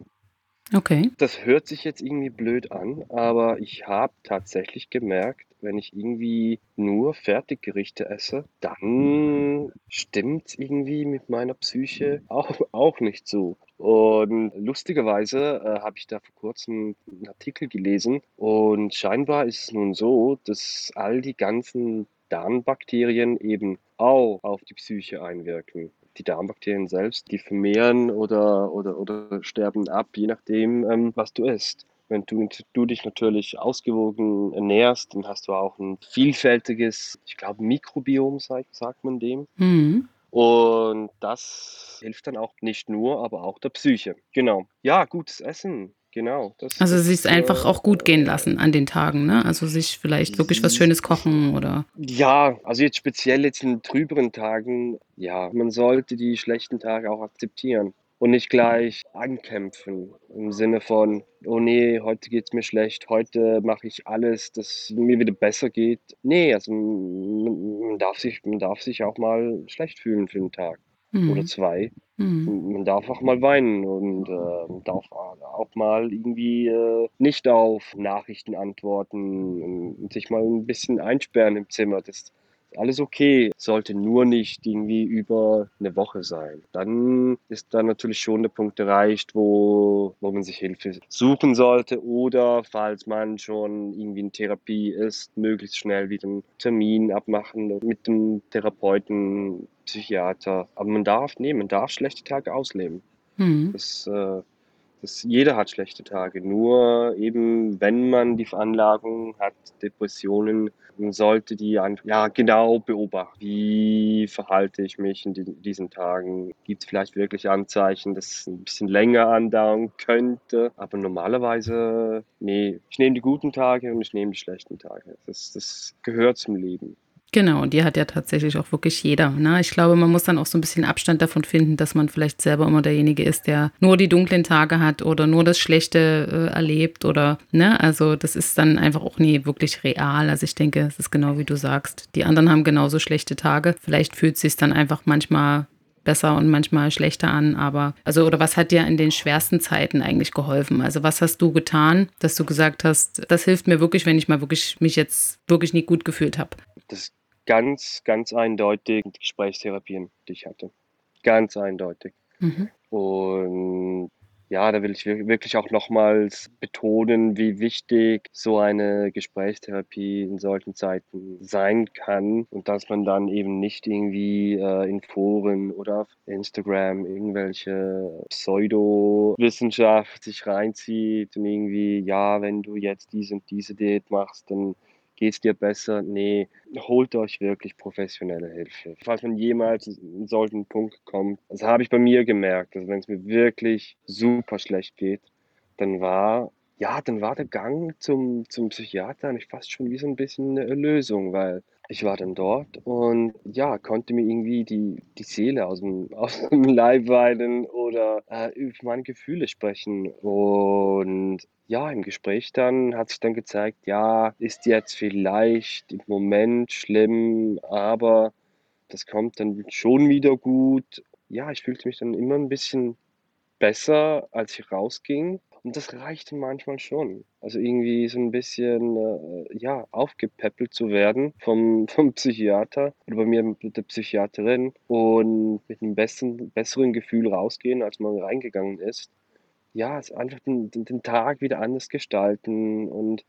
Okay. Das hört sich jetzt irgendwie blöd an, aber ich habe tatsächlich gemerkt, wenn ich irgendwie nur Fertiggerichte esse, dann stimmt es irgendwie mit meiner Psyche auch, auch nicht so. Und lustigerweise äh, habe ich da vor kurzem einen Artikel gelesen und scheinbar ist es nun so, dass all die ganzen Darmbakterien eben auch auf die Psyche einwirken. Die Darmbakterien selbst, die vermehren oder, oder, oder sterben ab, je nachdem, ähm, was du isst. Wenn du, du dich natürlich ausgewogen ernährst, dann hast du auch ein vielfältiges, ich glaube, Mikrobiom, sagt, sagt man dem. Mhm. Und das hilft dann auch nicht nur, aber auch der Psyche. Genau. Ja, gutes Essen. Genau. Also sich einfach äh, auch gut gehen lassen an den Tagen, ne? Also sich vielleicht wirklich was Schönes kochen oder. Ja, also jetzt speziell jetzt in trüberen Tagen, ja, man sollte die schlechten Tage auch akzeptieren und nicht gleich ankämpfen im Sinne von, oh nee, heute geht es mir schlecht, heute mache ich alles, dass es mir wieder besser geht. Nee, also man darf sich, man darf sich auch mal schlecht fühlen für einen Tag mhm. oder zwei. Mhm. Man darf auch mal weinen und äh, darf auch mal irgendwie äh, nicht auf Nachrichten antworten und sich mal ein bisschen einsperren im Zimmer. Das, alles okay, sollte nur nicht irgendwie über eine Woche sein. Dann ist da natürlich schon der Punkt erreicht, wo, wo man sich Hilfe suchen sollte oder falls man schon irgendwie in Therapie ist, möglichst schnell wieder einen Termin abmachen mit dem Therapeuten, Psychiater. Aber man darf, nee, man darf schlechte Tage ausleben. Mhm. Das, äh, das, jeder hat schlechte Tage. Nur eben, wenn man die Veranlagung hat, Depressionen, sollte die ja, genau beobachten. Wie verhalte ich mich in diesen Tagen? Gibt es vielleicht wirklich Anzeichen, dass es ein bisschen länger andauern könnte? Aber normalerweise, nee, ich nehme die guten Tage und ich nehme die schlechten Tage. Das, das gehört zum Leben. Genau, und die hat ja tatsächlich auch wirklich jeder. Ne? Ich glaube, man muss dann auch so ein bisschen Abstand davon finden, dass man vielleicht selber immer derjenige ist, der nur die dunklen Tage hat oder nur das Schlechte äh, erlebt oder, ne, also das ist dann einfach auch nie wirklich real. Also ich denke, es ist genau wie du sagst. Die anderen haben genauso schlechte Tage. Vielleicht fühlt es sich dann einfach manchmal besser und manchmal schlechter an. Aber, also, oder was hat dir in den schwersten Zeiten eigentlich geholfen? Also, was hast du getan, dass du gesagt hast, das hilft mir wirklich, wenn ich mal wirklich mich jetzt wirklich nie gut gefühlt habe? Das ganz, ganz eindeutig die Gesprächstherapien, die ich hatte. Ganz eindeutig. Mhm. Und ja, da will ich wirklich auch nochmals betonen, wie wichtig so eine Gesprächstherapie in solchen Zeiten sein kann und dass man dann eben nicht irgendwie äh, in Foren oder auf Instagram irgendwelche Pseudo-Wissenschaft sich reinzieht und irgendwie, ja, wenn du jetzt diese und diese Diät machst, dann geht es dir besser? Nee, holt euch wirklich professionelle Hilfe. Falls man jemals in solchen Punkt kommt, das habe ich bei mir gemerkt, also wenn es mir wirklich super schlecht geht, dann war ja, dann war der Gang zum, zum Psychiater eigentlich fast schon wie so ein bisschen eine Erlösung, weil Ich war dann dort und ja, konnte mir irgendwie die, die Seele aus dem, aus dem Leib weinen oder äh, über meine Gefühle sprechen. Und ja, im Gespräch dann hat sich dann gezeigt, ja, ist jetzt vielleicht im Moment schlimm, aber das kommt dann schon wieder gut. Ja, ich fühlte mich dann immer ein bisschen besser, als ich rausging. Und das reichte manchmal schon. Also irgendwie so ein bisschen, äh, ja, aufgepäppelt zu werden vom, vom Psychiater oder bei mir mit der Psychiaterin und mit einem besten, besseren Gefühl rausgehen, als man reingegangen ist. Ja, es einfach den, den, den Tag wieder anders gestalten und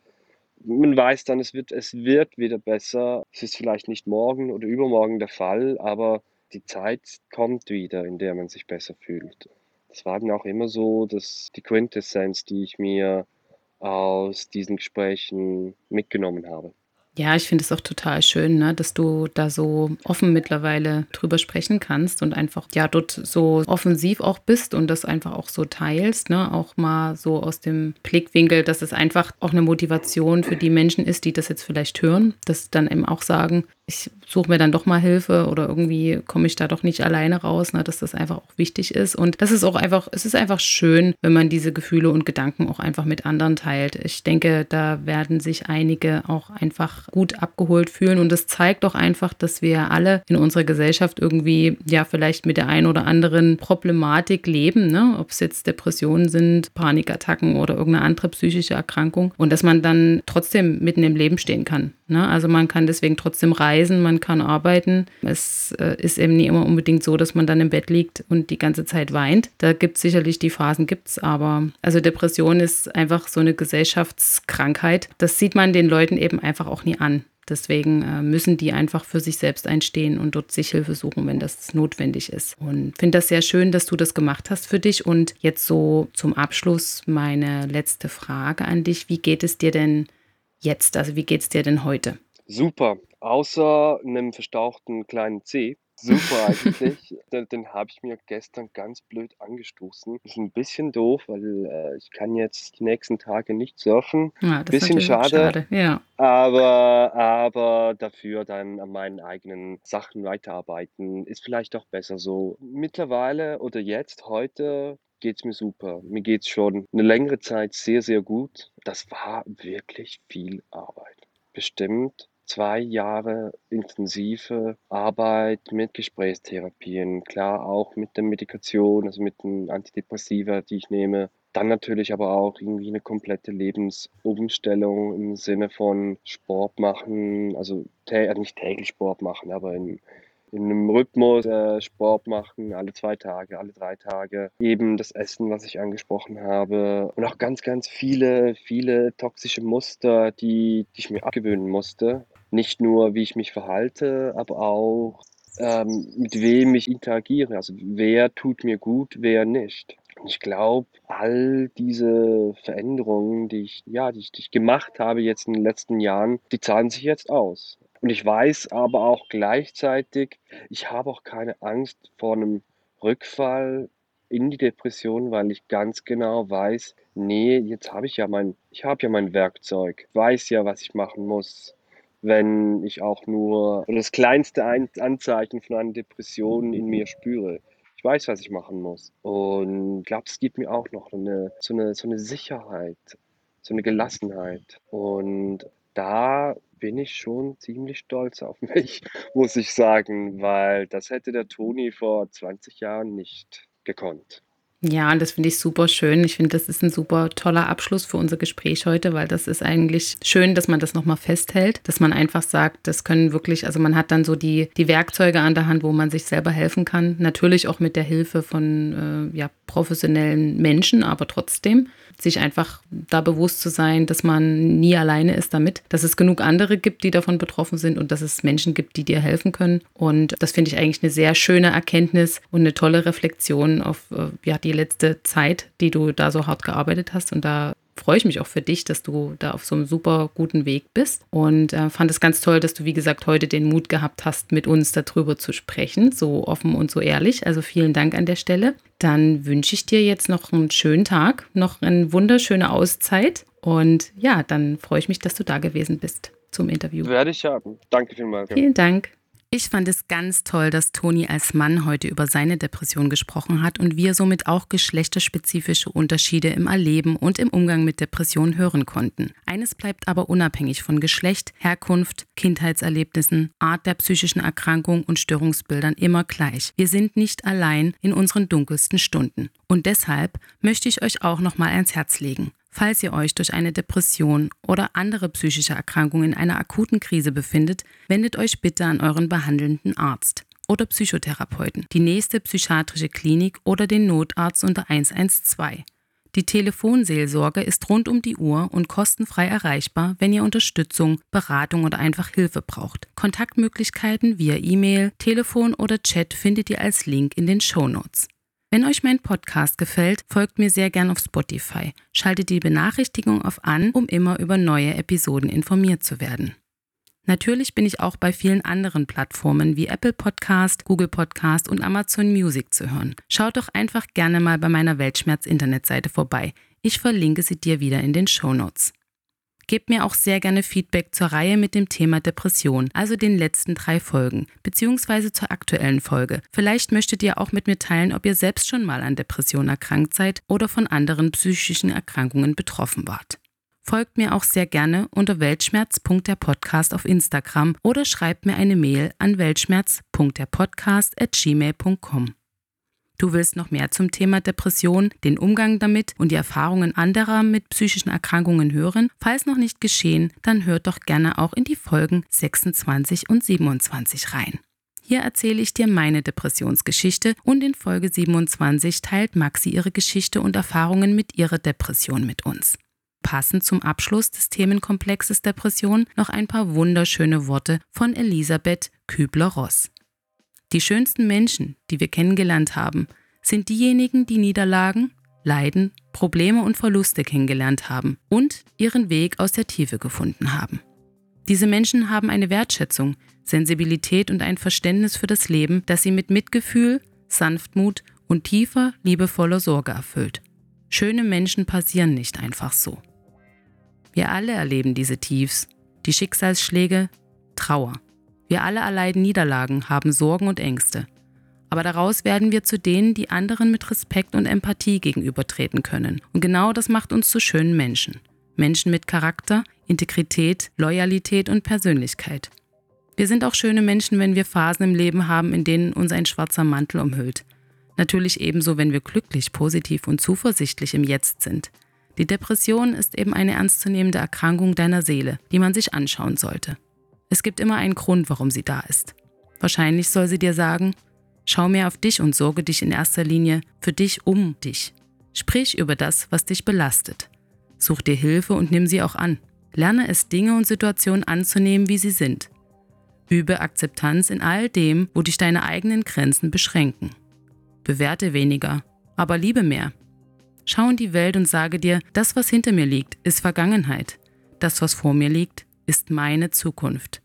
man weiß dann, es wird, es wird wieder besser. Es ist vielleicht nicht morgen oder übermorgen der Fall, aber die Zeit kommt wieder, in der man sich besser fühlt. Das war dann auch immer so, dass die Quintessenz, die ich mir aus diesen Gesprächen mitgenommen habe. Ja, ich finde es auch total schön, ne, dass du da so offen mittlerweile drüber sprechen kannst und einfach ja dort so offensiv auch bist und das einfach auch so teilst, ne, auch mal so aus dem Blickwinkel, dass es einfach auch eine Motivation für die Menschen ist, die das jetzt vielleicht hören, dass dann eben auch sagen, ich suche mir dann doch mal Hilfe oder irgendwie komme ich da doch nicht alleine raus, ne, dass das einfach auch wichtig ist. Und das ist auch einfach, es ist einfach schön, wenn man diese Gefühle und Gedanken auch einfach mit anderen teilt. Ich denke, da werden sich einige auch einfach gut abgeholt fühlen. Und das zeigt doch einfach, dass wir alle in unserer Gesellschaft irgendwie ja vielleicht mit der einen oder anderen Problematik leben, ne? ob es jetzt Depressionen sind, Panikattacken oder irgendeine andere psychische Erkrankung. Und dass man dann trotzdem mitten im Leben stehen kann. Ne? Also man kann deswegen trotzdem reisen, man kann arbeiten. Es äh, ist eben nicht immer unbedingt so, dass man dann im Bett liegt und die ganze Zeit weint. Da gibt es sicherlich die Phasen, gibt es aber. Also Depression ist einfach so eine Gesellschaftskrankheit. Das sieht man den Leuten eben einfach auch nie an. Deswegen äh, müssen die einfach für sich selbst einstehen und dort sich Hilfe suchen, wenn das notwendig ist. Und finde das sehr schön, dass du das gemacht hast für dich. Und jetzt so zum Abschluss meine letzte Frage an dich. Wie geht es dir denn jetzt? Also wie geht es dir denn heute? Super, außer einem verstauchten kleinen C. Super eigentlich. den, den habe ich mir gestern ganz blöd angestoßen. Ist ein bisschen doof, weil äh, ich kann jetzt die nächsten Tage nicht surfen. Ja, das bisschen ist schade. schade. Ja. Aber, aber dafür dann an meinen eigenen Sachen weiterarbeiten. Ist vielleicht auch besser so. Mittlerweile oder jetzt, heute geht es mir super. Mir geht es schon eine längere Zeit sehr, sehr gut. Das war wirklich viel Arbeit. Bestimmt zwei Jahre intensive Arbeit mit Gesprächstherapien, klar auch mit der Medikation, also mit den Antidepressiva, die ich nehme. Dann natürlich aber auch irgendwie eine komplette Lebensumstellung im Sinne von Sport machen, also also nicht täglich Sport machen, aber in in einem Rhythmus äh, Sport machen, alle zwei Tage, alle drei Tage. Eben das Essen, was ich angesprochen habe. Und auch ganz, ganz viele, viele toxische Muster, die, die ich mir abgewöhnen musste. Nicht nur, wie ich mich verhalte, aber auch ähm, mit wem ich interagiere. Also wer tut mir gut, wer nicht. Ich glaube, all diese Veränderungen, die ich, ja, die ich, die ich gemacht habe jetzt in den letzten Jahren, die zahlen sich jetzt aus. Und ich weiß aber auch gleichzeitig, ich habe auch keine Angst vor einem Rückfall in die Depression, weil ich ganz genau weiß, nee, jetzt habe ich ja mein, ich habe ja mein Werkzeug, weiß ja, was ich machen muss, wenn ich auch nur das kleinste Anzeichen von einer Depression in mir spüre. Ich weiß, was ich machen muss. Und ich glaube, es gibt mir auch noch eine, so, eine, so eine Sicherheit, so eine Gelassenheit. Und da bin ich schon ziemlich stolz auf mich, muss ich sagen, weil das hätte der Toni vor 20 Jahren nicht gekonnt. Ja, und das finde ich super schön. Ich finde, das ist ein super toller Abschluss für unser Gespräch heute, weil das ist eigentlich schön, dass man das nochmal festhält, dass man einfach sagt, das können wirklich, also man hat dann so die, die Werkzeuge an der Hand, wo man sich selber helfen kann. Natürlich auch mit der Hilfe von äh, ja, professionellen Menschen, aber trotzdem sich einfach da bewusst zu sein, dass man nie alleine ist damit, dass es genug andere gibt, die davon betroffen sind und dass es Menschen gibt, die dir helfen können. Und das finde ich eigentlich eine sehr schöne Erkenntnis und eine tolle Reflexion auf äh, ja, die letzte Zeit, die du da so hart gearbeitet hast. Und da freue ich mich auch für dich, dass du da auf so einem super guten Weg bist und äh, fand es ganz toll, dass du, wie gesagt, heute den Mut gehabt hast, mit uns darüber zu sprechen, so offen und so ehrlich. Also vielen Dank an der Stelle. Dann wünsche ich dir jetzt noch einen schönen Tag, noch eine wunderschöne Auszeit und ja, dann freue ich mich, dass du da gewesen bist. zum Interview. Werde ich haben. Danke vielmals. Vielen Dank. Ich fand es ganz toll, dass Toni als Mann heute über seine Depression gesprochen hat und wir somit auch geschlechterspezifische Unterschiede im Erleben und im Umgang mit Depressionen hören konnten. Eines bleibt aber unabhängig von Geschlecht, Herkunft, Kindheitserlebnissen, Art der psychischen Erkrankung und Störungsbildern immer gleich. Wir sind nicht allein in unseren dunkelsten Stunden. Und deshalb möchte ich euch auch nochmal ans Herz legen. Falls ihr euch durch eine Depression oder andere psychische Erkrankung in einer akuten Krise befindet, wendet euch bitte an euren behandelnden Arzt oder Psychotherapeuten, die nächste psychiatrische Klinik oder den Notarzt unter 112. Die Telefonseelsorge ist rund um die Uhr und kostenfrei erreichbar, wenn ihr Unterstützung, Beratung oder einfach Hilfe braucht. Kontaktmöglichkeiten via E-Mail, Telefon oder Chat findet ihr als Link in den Show Notes. Wenn euch mein Podcast gefällt, folgt mir sehr gern auf Spotify. Schaltet die Benachrichtigung auf an, um immer über neue Episoden informiert zu werden. Natürlich bin ich auch bei vielen anderen Plattformen wie Apple Podcast, Google Podcast und Amazon Music zu hören. Schaut doch einfach gerne mal bei meiner Weltschmerz-Internetseite vorbei. Ich verlinke sie dir wieder in den Show Notes. Gebt mir auch sehr gerne Feedback zur Reihe mit dem Thema Depression, also den letzten drei Folgen, beziehungsweise zur aktuellen Folge. Vielleicht möchtet ihr auch mit mir teilen, ob ihr selbst schon mal an Depression erkrankt seid oder von anderen psychischen Erkrankungen betroffen wart. Folgt mir auch sehr gerne unter weltschmerz.derpodcast auf Instagram oder schreibt mir eine Mail an weltschmerz.derpodcast.gmail.com. Du willst noch mehr zum Thema Depression, den Umgang damit und die Erfahrungen anderer mit psychischen Erkrankungen hören? Falls noch nicht geschehen, dann hört doch gerne auch in die Folgen 26 und 27 rein. Hier erzähle ich dir meine Depressionsgeschichte und in Folge 27 teilt Maxi ihre Geschichte und Erfahrungen mit ihrer Depression mit uns. Passend zum Abschluss des Themenkomplexes Depression noch ein paar wunderschöne Worte von Elisabeth Kübler-Ross. Die schönsten Menschen, die wir kennengelernt haben, sind diejenigen, die Niederlagen, Leiden, Probleme und Verluste kennengelernt haben und ihren Weg aus der Tiefe gefunden haben. Diese Menschen haben eine Wertschätzung, Sensibilität und ein Verständnis für das Leben, das sie mit Mitgefühl, Sanftmut und tiefer, liebevoller Sorge erfüllt. Schöne Menschen passieren nicht einfach so. Wir alle erleben diese Tiefs, die Schicksalsschläge, Trauer. Wir alle erleiden Niederlagen, haben Sorgen und Ängste. Aber daraus werden wir zu denen, die anderen mit Respekt und Empathie gegenübertreten können. Und genau das macht uns zu schönen Menschen. Menschen mit Charakter, Integrität, Loyalität und Persönlichkeit. Wir sind auch schöne Menschen, wenn wir Phasen im Leben haben, in denen uns ein schwarzer Mantel umhüllt. Natürlich ebenso, wenn wir glücklich, positiv und zuversichtlich im Jetzt sind. Die Depression ist eben eine ernstzunehmende Erkrankung deiner Seele, die man sich anschauen sollte. Es gibt immer einen Grund, warum sie da ist. Wahrscheinlich soll sie dir sagen, schau mehr auf dich und sorge dich in erster Linie für dich um dich. Sprich über das, was dich belastet. Such dir Hilfe und nimm sie auch an. Lerne es, Dinge und Situationen anzunehmen, wie sie sind. Übe Akzeptanz in all dem, wo dich deine eigenen Grenzen beschränken. Bewerte weniger, aber liebe mehr. Schau in die Welt und sage dir, das, was hinter mir liegt, ist Vergangenheit. Das, was vor mir liegt, ist meine Zukunft.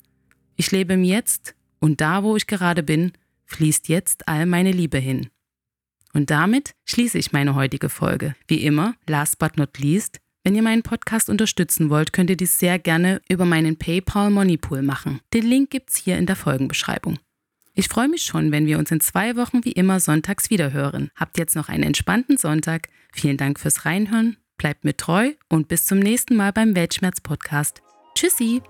Ich lebe im Jetzt und da, wo ich gerade bin, fließt jetzt all meine Liebe hin. Und damit schließe ich meine heutige Folge. Wie immer, last but not least, wenn ihr meinen Podcast unterstützen wollt, könnt ihr dies sehr gerne über meinen PayPal Moneypool machen. Den Link gibt's hier in der Folgenbeschreibung. Ich freue mich schon, wenn wir uns in zwei Wochen wie immer sonntags wiederhören. Habt jetzt noch einen entspannten Sonntag. Vielen Dank fürs Reinhören, bleibt mir treu und bis zum nächsten Mal beim Weltschmerz Podcast. Tschüssi!